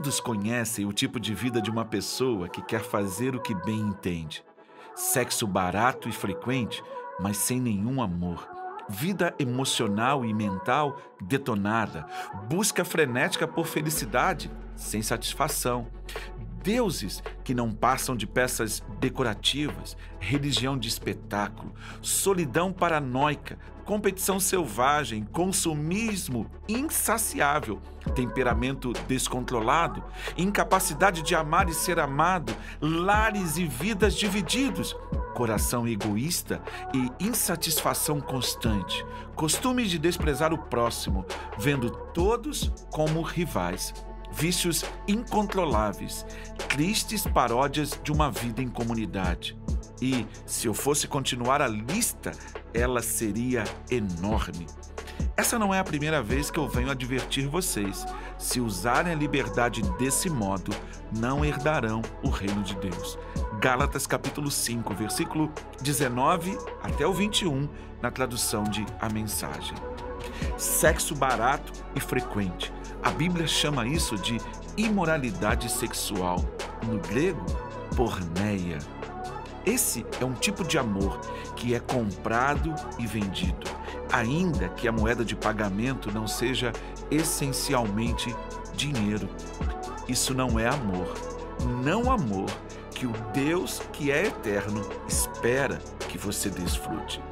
Todos conhecem o tipo de vida de uma pessoa que quer fazer o que bem entende. Sexo barato e frequente, mas sem nenhum amor. Vida emocional e mental detonada. Busca frenética por felicidade, sem satisfação deuses que não passam de peças decorativas, religião de espetáculo, solidão paranoica, competição selvagem, consumismo insaciável, temperamento descontrolado, incapacidade de amar e ser amado, lares e vidas divididos, coração egoísta e insatisfação constante, costume de desprezar o próximo, vendo todos como rivais vícios incontroláveis, tristes paródias de uma vida em comunidade. E, se eu fosse continuar a lista, ela seria enorme. Essa não é a primeira vez que eu venho advertir vocês. Se usarem a liberdade desse modo, não herdarão o reino de Deus. Gálatas capítulo 5, versículo 19 até o 21, na tradução de A Mensagem. Sexo barato e frequente a Bíblia chama isso de imoralidade sexual, no grego, porneia. Esse é um tipo de amor que é comprado e vendido, ainda que a moeda de pagamento não seja essencialmente dinheiro. Isso não é amor. Não amor que o Deus que é eterno espera que você desfrute.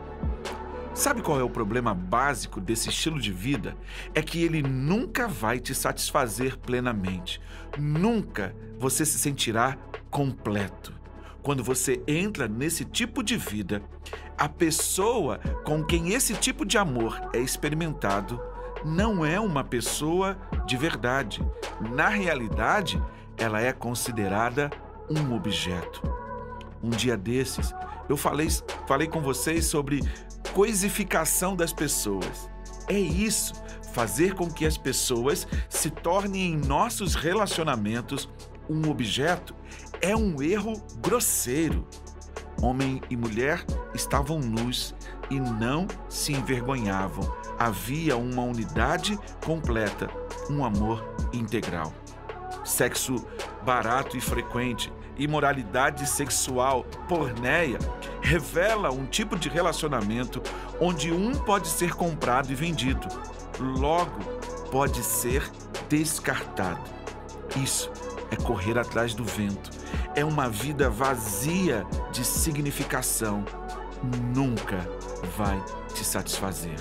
Sabe qual é o problema básico desse estilo de vida? É que ele nunca vai te satisfazer plenamente. Nunca você se sentirá completo. Quando você entra nesse tipo de vida, a pessoa com quem esse tipo de amor é experimentado não é uma pessoa de verdade. Na realidade, ela é considerada um objeto. Um dia desses, eu falei, falei com vocês sobre coisificação das pessoas. É isso, fazer com que as pessoas se tornem em nossos relacionamentos um objeto é um erro grosseiro. Homem e mulher estavam nus e não se envergonhavam. Havia uma unidade completa, um amor integral. Sexo barato e frequente imoralidade sexual, porneia, revela um tipo de relacionamento onde um pode ser comprado e vendido, logo pode ser descartado. Isso é correr atrás do vento. É uma vida vazia de significação. Nunca vai te satisfazer.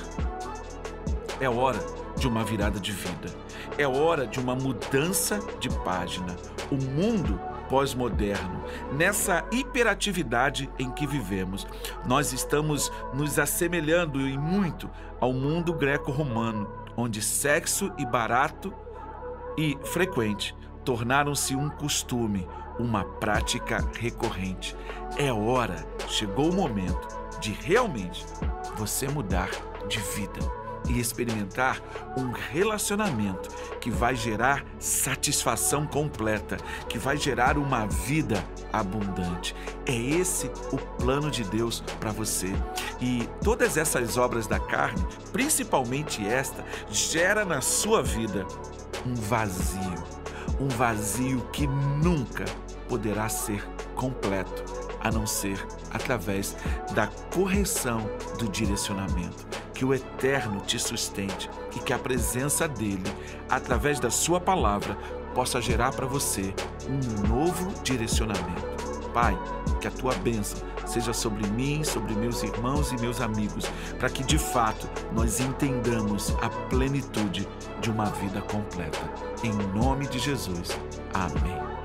É hora de uma virada de vida. É hora de uma mudança de página. O mundo pós-moderno, nessa hiperatividade em que vivemos. Nós estamos nos assemelhando em muito ao mundo greco-romano, onde sexo e barato e frequente tornaram-se um costume, uma prática recorrente. É hora, chegou o momento de realmente você mudar de vida e experimentar um relacionamento que vai gerar satisfação completa, que vai gerar uma vida abundante. É esse o plano de Deus para você. E todas essas obras da carne, principalmente esta, gera na sua vida um vazio, um vazio que nunca poderá ser completo, a não ser através da correção do direcionamento que o Eterno te sustente e que a presença dele, através da Sua palavra, possa gerar para você um novo direcionamento. Pai, que a tua bênção seja sobre mim, sobre meus irmãos e meus amigos, para que de fato nós entendamos a plenitude de uma vida completa. Em nome de Jesus. Amém.